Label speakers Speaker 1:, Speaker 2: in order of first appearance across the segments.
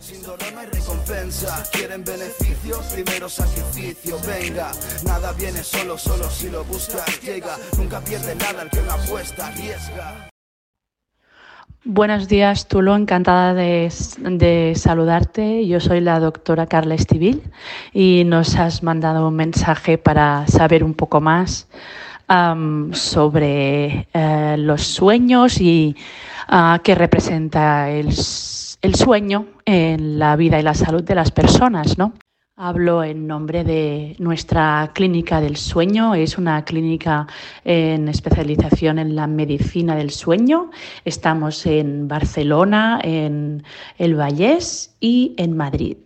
Speaker 1: Sin dolor no hay recompensa. Quieren beneficio, primero sacrificio. Venga, nada viene solo, solo si lo buscas llega. Nunca pierde nada el que una apuesta arriesga.
Speaker 2: Buenos días, Tulo. Encantada de, de, saludarte. Yo soy la doctora Carla Estivil y nos has mandado un mensaje para saber un poco más um, sobre uh, los sueños y uh, qué representa el, el sueño en la vida y la salud de las personas, ¿no? Hablo en nombre de nuestra clínica del sueño. Es una clínica en especialización en la medicina del sueño. Estamos en Barcelona, en el Vallés y en Madrid.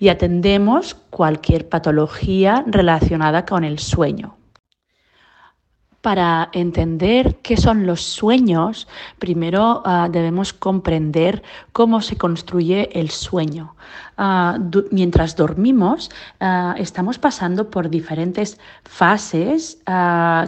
Speaker 2: Y atendemos cualquier patología relacionada con el sueño. Para entender qué son los sueños, primero uh, debemos comprender cómo se construye el sueño. Du mientras dormimos, uh, estamos pasando por diferentes fases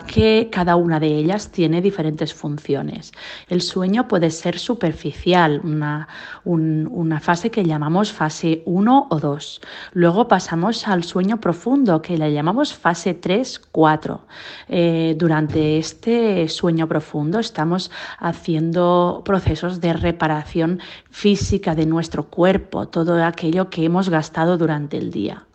Speaker 2: que cada una de ellas tiene diferentes funciones. El sueño puede ser superficial, una, un, una fase que llamamos fase 1 o 2. Luego pasamos al sueño profundo, que le llamamos fase 3-4. Eh, durante durante este sueño profundo estamos haciendo procesos de reparación física de nuestro cuerpo, todo aquello que hemos gastado durante el día.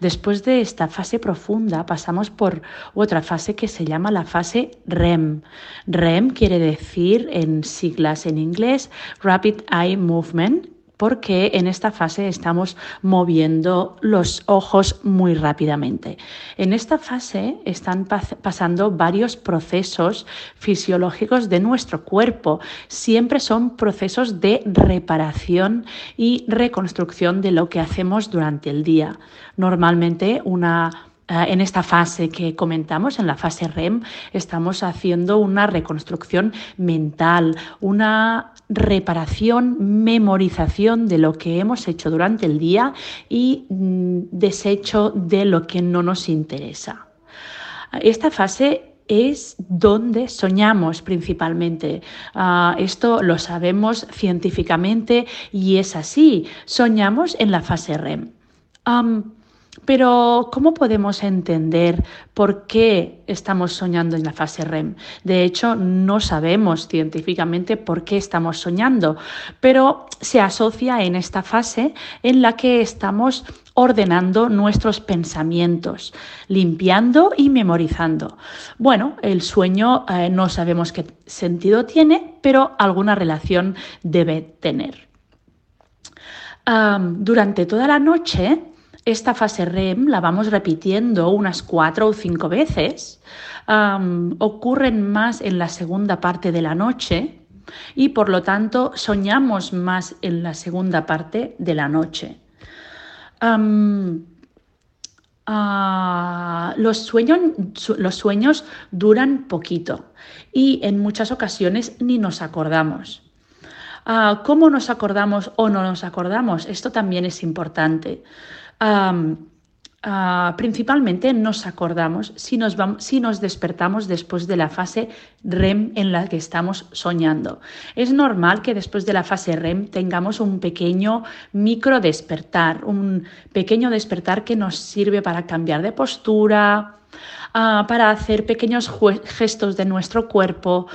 Speaker 2: Después de esta fase profunda pasamos por otra fase que se llama la fase REM. REM quiere decir en siglas en inglés Rapid Eye Movement, porque en esta fase estamos moviendo los ojos muy rápidamente. En esta fase están pasando varios procesos fisiológicos de nuestro cuerpo. Siempre son procesos de reparación y reconstrucción de lo que hacemos durante el día. Normalmente una en esta fase que comentamos, en la fase REM, estamos haciendo una reconstrucción mental, una reparación, memorización de lo que hemos hecho durante el día y mm, desecho de lo que no nos interesa. Esta fase es donde soñamos principalmente. Uh, esto lo sabemos científicamente y es así. Soñamos en la fase REM. Pero, ¿cómo podemos entender por qué estamos soñando en la fase REM? De hecho, no sabemos científicamente por qué estamos soñando, pero se asocia en esta fase en la que estamos ordenando nuestros pensamientos, limpiando y memorizando. Bueno, el sueño eh, no sabemos qué sentido tiene, pero alguna relación debe tener. Durante toda la noche, esta fase REM la vamos repitiendo unas cuatro o cinco veces. Ocurren más en la segunda parte de la noche y por lo tanto soñamos más en la segunda parte de la noche. Uh, los, sueños, los sueños duran poquito y en muchas ocasiones ni nos acordamos. Uh, ¿Cómo nos acordamos o no nos acordamos? Esto también es importante. Um, principalmente nos acordamos si nos, despertamos después de la fase REM en la que estamos soñando. Es normal que después de la fase REM tengamos un pequeño micro despertar, un pequeño despertar que nos sirve para cambiar de postura, Uh, para hacer pequeños gestos de nuestro cuerpo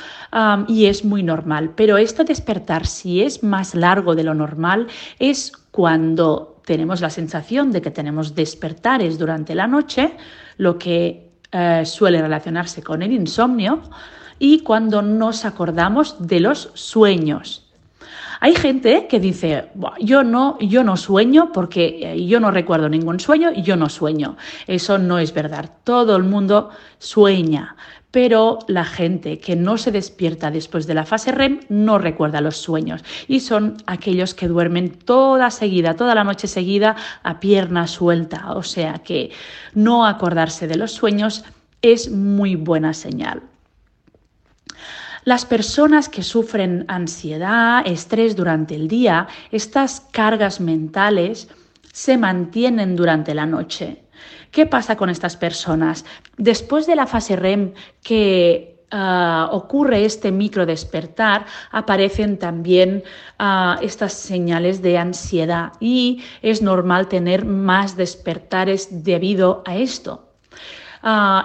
Speaker 2: y es muy normal. Pero este despertar, si es más largo de lo normal, es cuando tenemos la sensación de que tenemos despertares durante la noche, lo que eh, suele relacionarse con el insomnio, y cuando nos acordamos de los sueños. Hay gente que dice, yo no, yo no sueño porque eh, yo no recuerdo ningún sueño y yo no sueño. Eso no es verdad. Todo el mundo sueña pero la gente que no se despierta después de la fase REM no recuerda los sueños y son aquellos que duermen toda seguida, toda la noche seguida a pierna suelta, o sea que no acordarse de los sueños es muy buena señal. Las personas que sufren ansiedad, estrés durante el día, estas cargas mentales se mantienen durante la noche. ¿Qué pasa con estas personas? Después de la fase REM que ah, ocurre este micro despertar, aparecen también ah, estas señales de ansiedad y es normal tener más despertares debido a esto.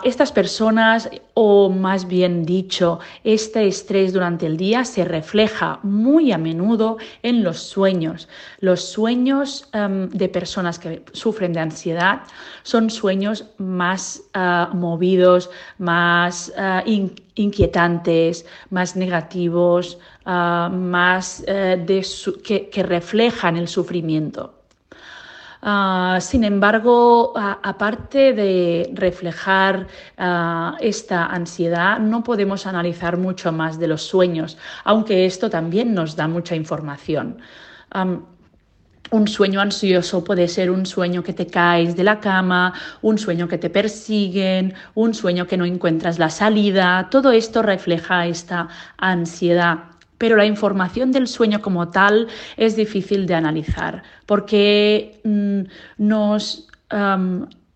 Speaker 2: Estas personas, o más bien dicho, este estrés durante el día se refleja muy a menudo en los sueños. Los sueños em, de personas que sufren de ansiedad son sueños más ah, movidos, más ah, inquietantes, más negativos, más eh, que reflejan el sufrimiento. Ah, sin embargo, aparte de reflejar ah, esta ansiedad, no podemos analizar mucho más de los sueños, aunque esto también nos da mucha información. un sueño ansioso puede ser un sueño que te caes de la cama, un sueño que te persiguen, un sueño que no encuentras la salida. Todo esto refleja esta ansiedad pero la información del sueño como tal es difícil de analizar porque mm, nos,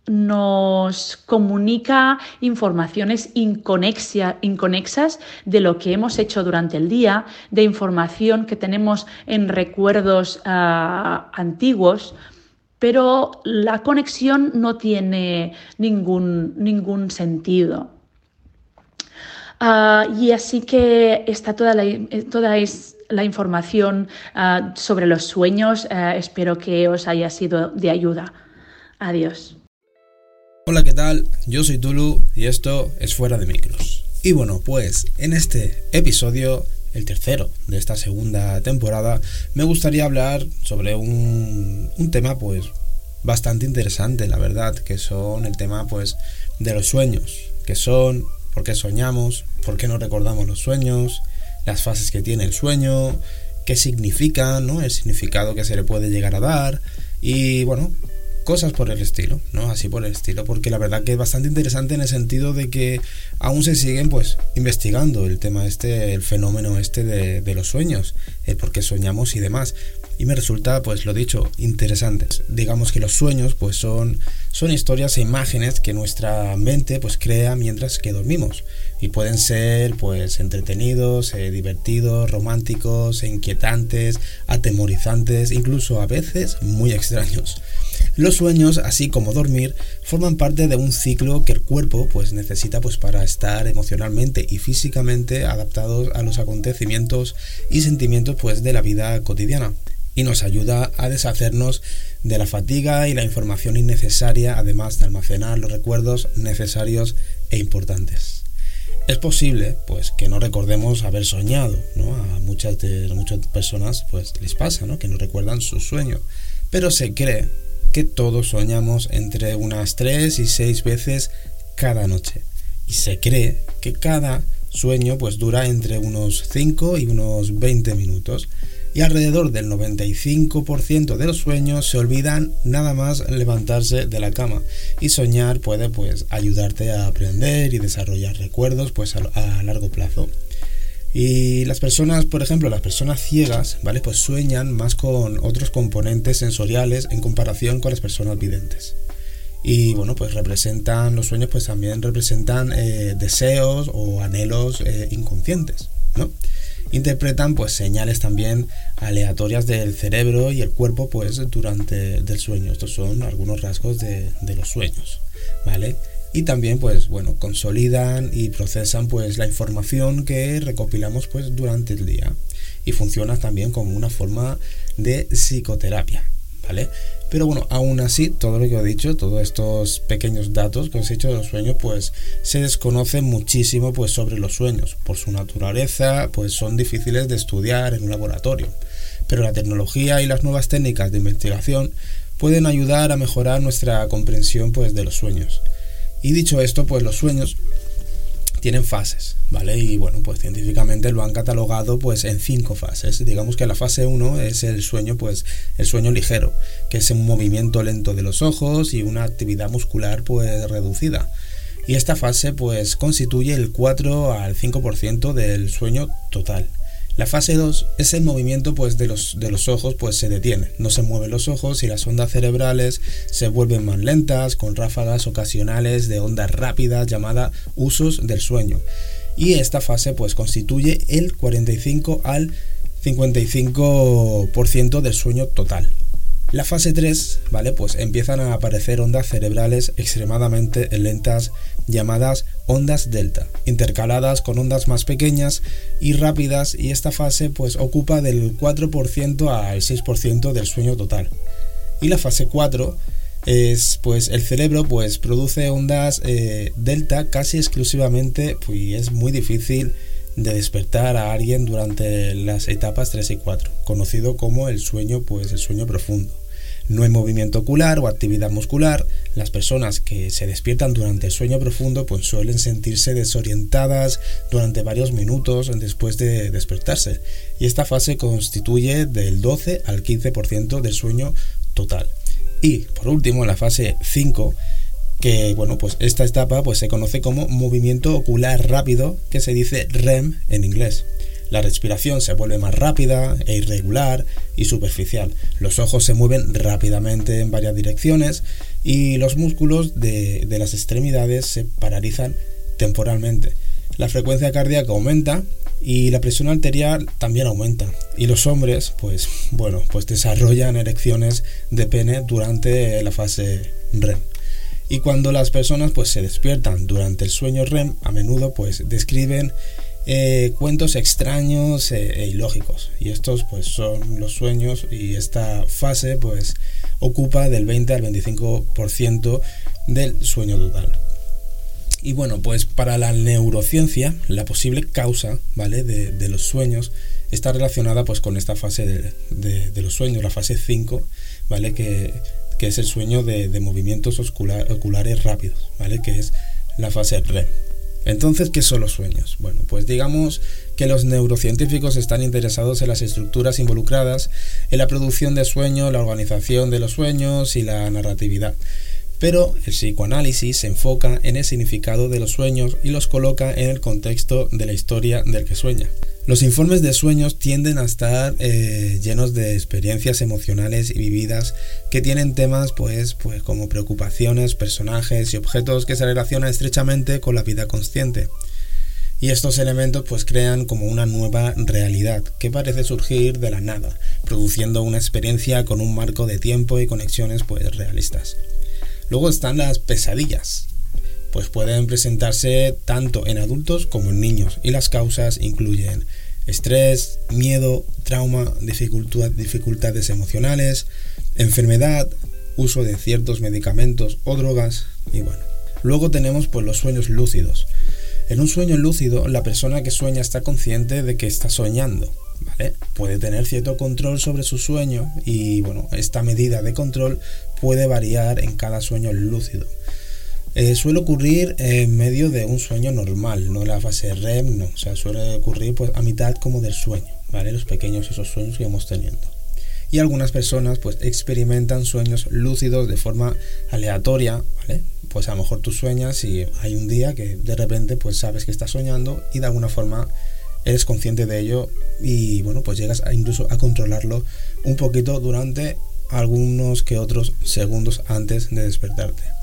Speaker 2: nos comunica informaciones inconexas de lo que hemos hecho durante el día, de información que tenemos en recuerdos ah, antiguos pero la conexión no tiene ningún, ningún sentido. Ah, y así que está toda la, toda es la información ah, sobre los sueños. Ah, espero que os haya sido de ayuda. Adiós.
Speaker 3: Hola, ¿qué tal? Yo soy Tulu y esto es Fuera de Micros. Y bueno, pues en este episodio, el tercero de esta segunda temporada, me gustaría hablar sobre un, un tema pues bastante interesante, la verdad, que son el tema pues de los sueños, que son por qué soñamos, por qué no recordamos los sueños, las fases que tiene el sueño, qué significa, ¿no? El significado que se le puede llegar a dar y bueno, cosas por el estilo, ¿no? Así por el estilo, porque la verdad que es bastante interesante en el sentido de que aún se siguen pues investigando el tema este, el fenómeno este de, de los sueños, el por qué soñamos y demás y me resulta, pues lo dicho, interesantes. Digamos que los sueños, pues son, son historias e imágenes que nuestra mente, pues crea mientras que dormimos y pueden ser, pues entretenidos, eh, divertidos, románticos, inquietantes, atemorizantes, incluso a veces muy extraños. Los sueños, así como dormir, forman parte de un ciclo que el cuerpo pues necesita pues para estar emocionalmente y físicamente adaptados a los acontecimientos y sentimientos pues de la vida cotidiana y nos ayuda a deshacernos de la fatiga y la información innecesaria, además de almacenar los recuerdos necesarios e importantes. Es posible, pues, que no recordemos haber soñado, ¿no? A muchas, de, muchas personas, pues, les pasa, ¿no? Que no recuerdan su sueño. Pero se cree que todos soñamos entre unas 3 y 6 veces cada noche. Y se cree que cada sueño, pues, dura entre unos 5 y unos 20 minutos y alrededor del 95% de los sueños se olvidan nada más levantarse de la cama y soñar puede pues ayudarte a aprender y desarrollar recuerdos pues a, largo plazo. Y las personas, por ejemplo, las personas ciegas, ¿vale? Pues sueñan más con otros componentes sensoriales en comparación con las personas videntes. Y bueno, pues representan, los sueños pues también representan eh, deseos o anhelos eh, inconscientes, ¿no? Interpretan pues señales también aleatorias del cerebro y el cuerpo pues durante el sueño. Estos son algunos rasgos de, los sueños, ¿vale? Y también pues bueno, consolidan y procesan pues la información que recopilamos pues durante el día y funciona también como una forma de psicoterapia, Pero bueno, aún así, todo lo que he dicho, todos estos pequeños datos que os he dicho de los sueños, pues se desconoce muchísimo pues sobre los sueños. Por su naturaleza, pues son difíciles de estudiar en un laboratorio. Pero la tecnología y las nuevas técnicas de investigación pueden ayudar a mejorar nuestra comprensión pues de los sueños. Y dicho esto, pues los sueños tienen fases, ¿vale? Y bueno, pues científicamente lo han catalogado pues en cinco fases. Digamos que la fase 1 es el sueño, pues el sueño ligero, que es un movimiento lento de los ojos y una actividad muscular pues reducida. Y esta fase pues constituye el 4 al 5% del sueño total. La fase 2 es el movimiento pues, de, los, de los ojos pues, se detiene, no se mueven los ojos y las ondas cerebrales se vuelven más lentas con ráfagas ocasionales de ondas rápidas llamadas usos del sueño. y esta fase pues constituye el 45 al 55% del sueño total. La fase 3, ¿vale? Pues empiezan a aparecer ondas cerebrales extremadamente lentas llamadas ondas delta, intercaladas con ondas más pequeñas y rápidas y esta fase pues ocupa del 4% al 6% del sueño total. Y la fase 4 es pues el cerebro pues produce ondas eh, delta casi exclusivamente pues, y es muy difícil de despertar a alguien durante las etapas 3 y 4, conocido como el sueño, pues el sueño profundo. No hay movimiento ocular o actividad muscular. Las personas que se despiertan durante el sueño profundo pues suelen sentirse desorientadas durante varios minutos después de despertarse. Y esta fase constituye del 12 al 15% del sueño total. Y por último, la fase 5 que bueno, pues esta etapa pues se conoce como movimiento ocular rápido, que se dice REM en inglés. La respiración se vuelve más rápida e irregular y superficial. Los ojos se mueven rápidamente en varias direcciones y los músculos de, las extremidades se paralizan temporalmente. La frecuencia cardíaca aumenta y la presión arterial también aumenta. Y los hombres, pues bueno, pues desarrollan erecciones de pene durante la fase REM. Y cuando las personas pues se despiertan durante el sueño REM, a menudo pues describen eh, cuentos extraños e, e, ilógicos. Y estos pues son los sueños y esta fase pues ocupa del 20 al 25% del sueño total. Y bueno, pues para la neurociencia, la posible causa, ¿vale? De, los sueños está relacionada pues con esta fase de, de los sueños, la fase 5, ¿vale? Que que es el sueño de, movimientos oculares rápidos, ¿vale? Que es la fase REM. Entonces, ¿qué son los sueños? Bueno, pues digamos que los neurocientíficos están interesados en las estructuras involucradas en la producción de sueños, la organización de los sueños y la narratividad. Pero el psicoanálisis se enfoca en el significado de los sueños y los coloca en el contexto de la historia del que sueña. Los informes de sueños tienden a estar eh, llenos de experiencias emocionales y vividas que tienen temas pues, pues como preocupaciones, personajes y objetos que se relacionan estrechamente con la vida consciente. Y estos elementos pues crean como una nueva realidad que parece surgir de la nada, produciendo una experiencia con un marco de tiempo y conexiones pues realistas. Luego están las pesadillas, pues pueden presentarse tanto en adultos como en niños y las causas incluyen estrés, miedo, trauma, dificultades emocionales, enfermedad, uso de ciertos medicamentos o drogas y bueno. Luego tenemos pues los sueños lúcidos. En un sueño lúcido la persona que sueña está consciente de que está soñando, ¿vale? Puede tener cierto control sobre su sueño y bueno, esta medida de control puede variar en cada sueño lúcido. Eh, suele ocurrir en medio de un sueño normal, no la fase REM, no. O sea, suele ocurrir pues, a mitad como del sueño, ¿vale? Los pequeños esos sueños que vamos teniendo. Y algunas personas pues experimentan sueños lúcidos de forma aleatoria, ¿vale? Pues a lo mejor tú sueñas y hay un día que de repente pues sabes que estás soñando y de alguna forma eres consciente de ello y bueno pues llegas incluso a controlarlo un poquito durante algunos que otros segundos antes de despertarte.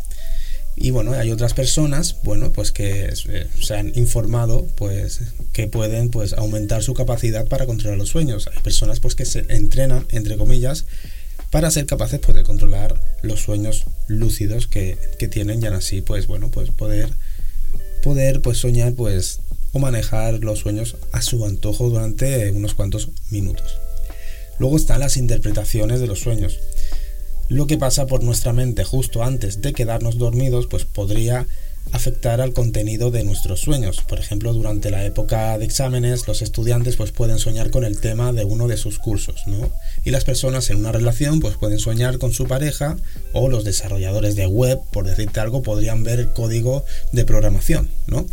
Speaker 3: Y bueno, hay otras personas, bueno, pues que eh, se han informado, pues que pueden pues aumentar su capacidad para controlar los sueños. Hay personas pues que se entrenan, entre comillas, para ser capaces pues, de controlar los sueños lúcidos que, que tienen y así pues bueno, pues poder poder pues soñar pues o manejar los sueños a su antojo durante unos cuantos minutos. Luego están las interpretaciones de los sueños lo que pasa por nuestra mente justo antes de quedarnos dormidos pues podría afectar al contenido de nuestros sueños. Por ejemplo, durante la época de exámenes, los estudiantes pues pueden soñar con el tema de uno de sus cursos, ¿no? Y las personas en una relación pues pueden soñar con su pareja o los desarrolladores de web, por decirte algo, podrían ver el código de programación, ¿no?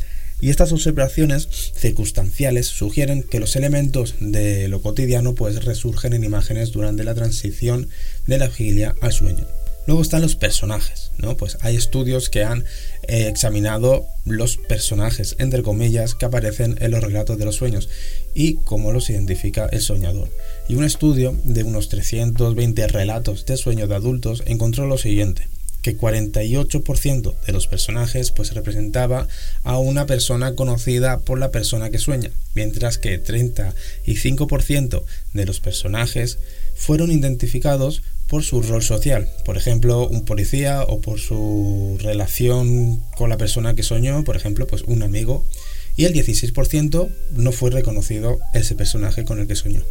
Speaker 3: Y estas observaciones circunstanciales sugieren que los elementos de lo cotidiano pues resurgen en imágenes durante la transición de la vigilia al sueño. Luego están los personajes, ¿no? Pues hay estudios que han eh, examinado los personajes, entre comillas, que aparecen en los relatos de los sueños y cómo los identifica el soñador. Y un estudio de unos 320 relatos de sueños de adultos encontró lo siguiente. Que 48% de los personajes pues representaba a una persona conocida por la persona que sueña, mientras que 35% de los personajes fueron identificados por su rol social, por ejemplo, un policía o por su relación con la persona que soñó, por ejemplo, pues un amigo, y el 16% no fue reconocido ese personaje con el que soñó.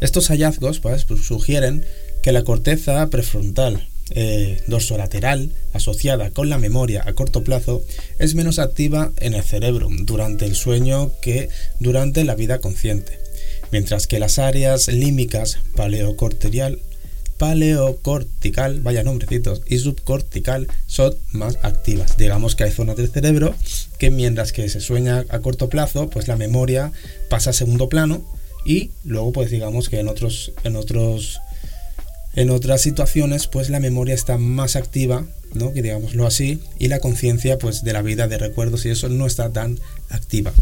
Speaker 3: Estos hallazgos pues, sugieren que la corteza prefrontal eh, dorsolateral asociada con la memoria a corto plazo es menos activa en el cerebro durante el sueño que durante la vida consciente, mientras que las áreas límbicas paleocortical, paleocortical, vaya nombrecitos, y subcortical son más activas. Digamos que hay zonas del cerebro que mientras que se sueña a corto plazo, pues la memoria pasa a segundo plano y luego pues digamos que en otros en otras situaciones, pues la memoria está más activa, ¿no? Que digámoslo así, y la conciencia, pues de la vida, de recuerdos y eso no está tan activa.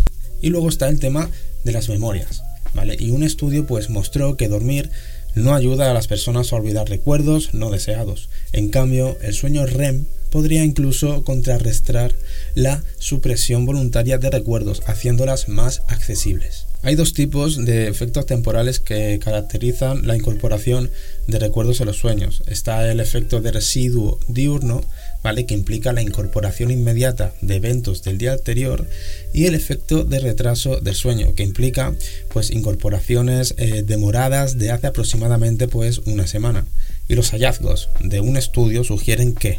Speaker 3: Y luego está el tema de las memorias, ¿vale? Y un estudio, pues mostró que dormir no ayuda a las personas a olvidar recuerdos no deseados. En cambio, el sueño REM podría incluso contrarrestar la supresión voluntaria de recuerdos, haciéndolas más accesibles. Hay dos tipos de efectos temporales que caracterizan la incorporación de recuerdos en los sueños. Está el efecto de residuo diurno, ¿vale? que implica la incorporación inmediata de eventos del día anterior, y el efecto de retraso del sueño, que implica pues incorporaciones eh, demoradas de hace aproximadamente pues una semana. Y los hallazgos de un estudio sugieren que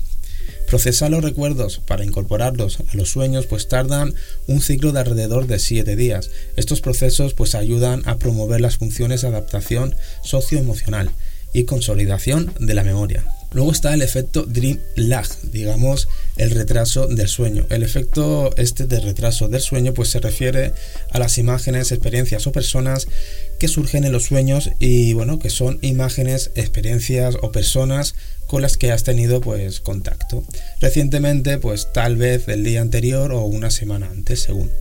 Speaker 3: Procesar los recuerdos para incorporarlos a los sueños pues tardan un ciclo de alrededor de 7 días. Estos procesos pues ayudan a promover las funciones de adaptación socioemocional y consolidación de la memoria. Luego está el efecto dream lag, digamos el retraso del sueño. El efecto este de retraso del sueño pues se refiere a las imágenes, experiencias o personas que surgen en los sueños y bueno, que son imágenes, experiencias o personas con las que has tenido pues contacto. Recientemente, pues tal vez el día anterior o una semana antes, según.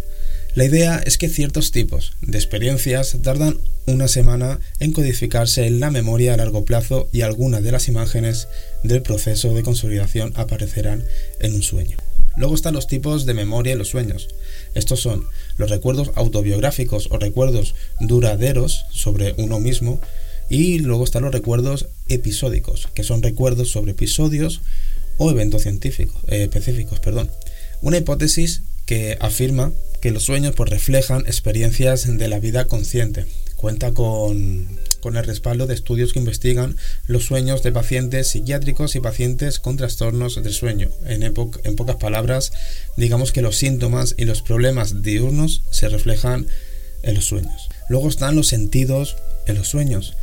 Speaker 3: La idea es que ciertos tipos de experiencias tardan una semana en codificarse en la memoria a largo plazo y algunas de las imágenes del proceso de consolidación aparecerán en un sueño. Luego están los tipos de memoria en los sueños. Estos son los recuerdos autobiográficos o recuerdos duraderos sobre uno mismo, y luego están los recuerdos episódicos, que son recuerdos sobre episodios o eventos científicos, eh, específicos. Perdón. Una hipótesis que afirma que los sueños pues, reflejan experiencias de la vida consciente. Cuenta con, con el respaldo de estudios que investigan los sueños de pacientes psiquiátricos y pacientes con trastornos del sueño. En, en pocas palabras, digamos que los síntomas y los problemas diurnos se reflejan en los sueños. Luego están los sentidos en los sueños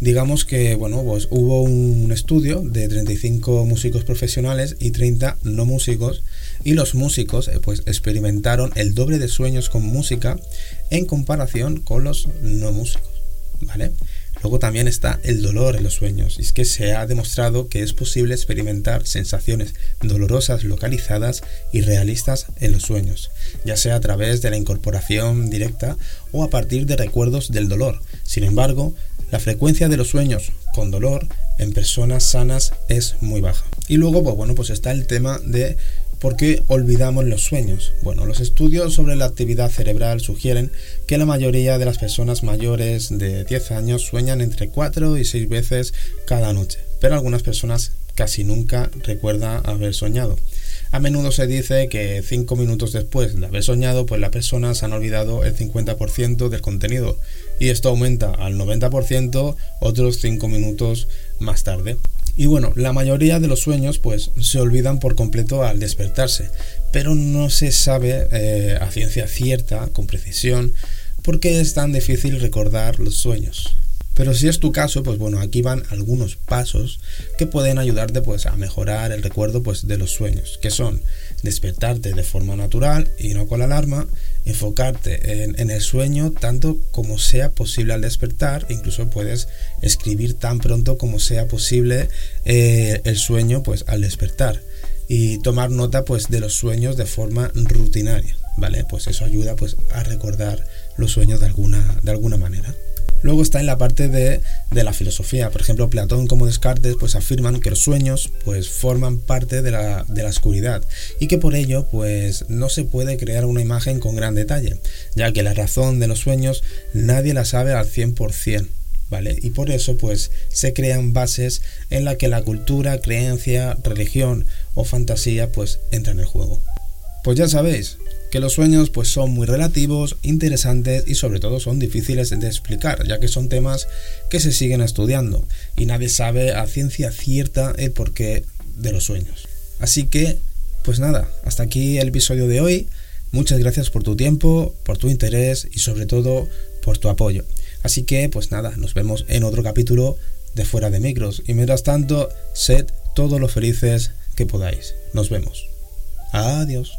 Speaker 3: digamos que bueno, pues hubo un estudio de 35 músicos profesionales y 30 no músicos y los músicos eh, pues experimentaron el doble de sueños con música en comparación con los no músicos, ¿vale? Luego también está el dolor en los sueños. Y es que se ha demostrado que es posible experimentar sensaciones dolorosas localizadas y realistas en los sueños, ya sea a través de la incorporación directa o a partir de recuerdos del dolor. Sin embargo, la frecuencia de los sueños con dolor en personas sanas es muy baja. Y luego, pues bueno, pues está el tema de por qué olvidamos los sueños. Bueno, los estudios sobre la actividad cerebral sugieren que la mayoría de las personas mayores de 10 años sueñan entre 4 y 6 veces cada noche, pero algunas personas casi nunca recuerdan haber soñado. A menudo se dice que 5 minutos después de haber soñado, pues las personas han olvidado el 50% del contenido y esto aumenta al 90% otros 5 minutos más tarde. Y bueno, la mayoría de los sueños pues se olvidan por completo al despertarse, pero no se sabe eh, a ciencia cierta, con precisión, por qué es tan difícil recordar los sueños. Pero si es tu caso, pues bueno, aquí van algunos pasos que pueden ayudarte pues a mejorar el recuerdo pues de los sueños, que son despertarte de forma natural y no con la alarma, enfocarte en, el sueño tanto como sea posible al despertar, incluso puedes escribir tan pronto como sea posible eh, el sueño pues al despertar y tomar nota pues de los sueños de forma rutinaria, ¿vale? Pues eso ayuda pues a recordar los sueños de alguna, de alguna manera. Luego está en la parte de, la filosofía. Por ejemplo, Platón como Descartes pues afirman que los sueños pues forman parte de la, de la oscuridad y que por ello pues no se puede crear una imagen con gran detalle, ya que la razón de los sueños nadie la sabe al 100%. ¿Vale? Y por eso pues se crean bases en la que la cultura, creencia, religión o fantasía pues entran en juego. Pues ya sabéis, que los sueños pues son muy relativos, interesantes y sobre todo son difíciles de explicar, ya que son temas que se siguen estudiando y nadie sabe a ciencia cierta el porqué de los sueños. Así que, pues nada, hasta aquí el episodio de hoy. Muchas gracias por tu tiempo, por tu interés y sobre todo por tu apoyo. Así que, pues nada, nos vemos en otro capítulo de Fuera de Micros. Y mientras tanto, sed todos los felices que podáis. Nos vemos. Adiós.